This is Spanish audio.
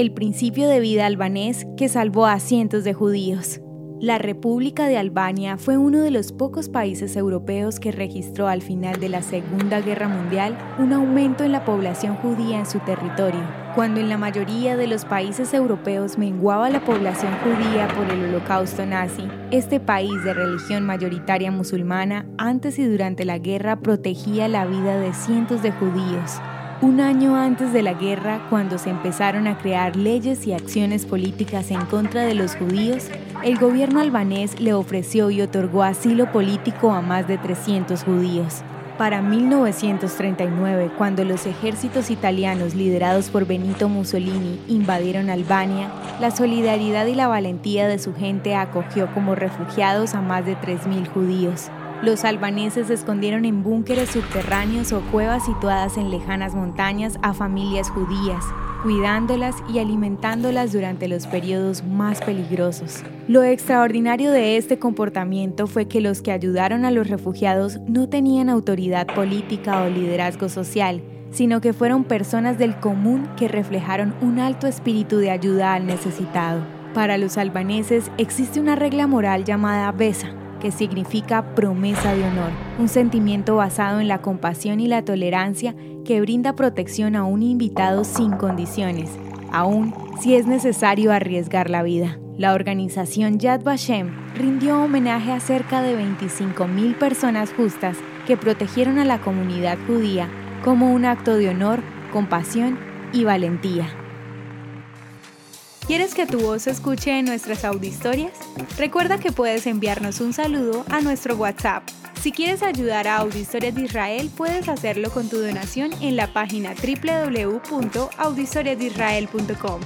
el principio de vida albanés que salvó a cientos de judíos. La República de Albania fue uno de los pocos países europeos que registró al final de la Segunda Guerra Mundial un aumento en la población judía en su territorio. Cuando en la mayoría de los países europeos menguaba la población judía por el holocausto nazi, este país de religión mayoritaria musulmana antes y durante la guerra protegía la vida de cientos de judíos un año antes de la guerra, cuando se empezaron a crear leyes y acciones políticas en contra de los judíos, el gobierno albanés le ofreció y otorgó asilo político a más de 300 judíos. Para 1939, cuando los ejércitos italianos liderados por Benito Mussolini invadieron Albania, la solidaridad y la valentía de su gente acogió como refugiados a más de 3.000 judíos. Los albaneses escondieron en búnkeres subterráneos o cuevas situadas en lejanas montañas a familias judías, cuidándolas y alimentándolas durante los periodos más peligrosos. Lo extraordinario de este comportamiento fue que los que ayudaron a los refugiados no tenían autoridad política o liderazgo social, sino que fueron personas del común que reflejaron un alto espíritu de ayuda al necesitado. Para los albaneses existe una regla moral llamada Besa, que significa promesa de honor, un sentimiento basado en la compasión y la tolerancia que brinda protección a un invitado sin condiciones, aun si es necesario arriesgar la vida. La organización Yad Vashem rindió homenaje a cerca de 25.000 personas justas que protegieron a la comunidad judía como un acto de honor, compasión y valentía. ¿Quieres que tu voz se escuche en nuestras audiohistorias? Recuerda que puedes enviarnos un saludo a nuestro WhatsApp. Si quieres ayudar a Audiohistorias de Israel, puedes hacerlo con tu donación en la página www.audiohistoriasdeisrael.com.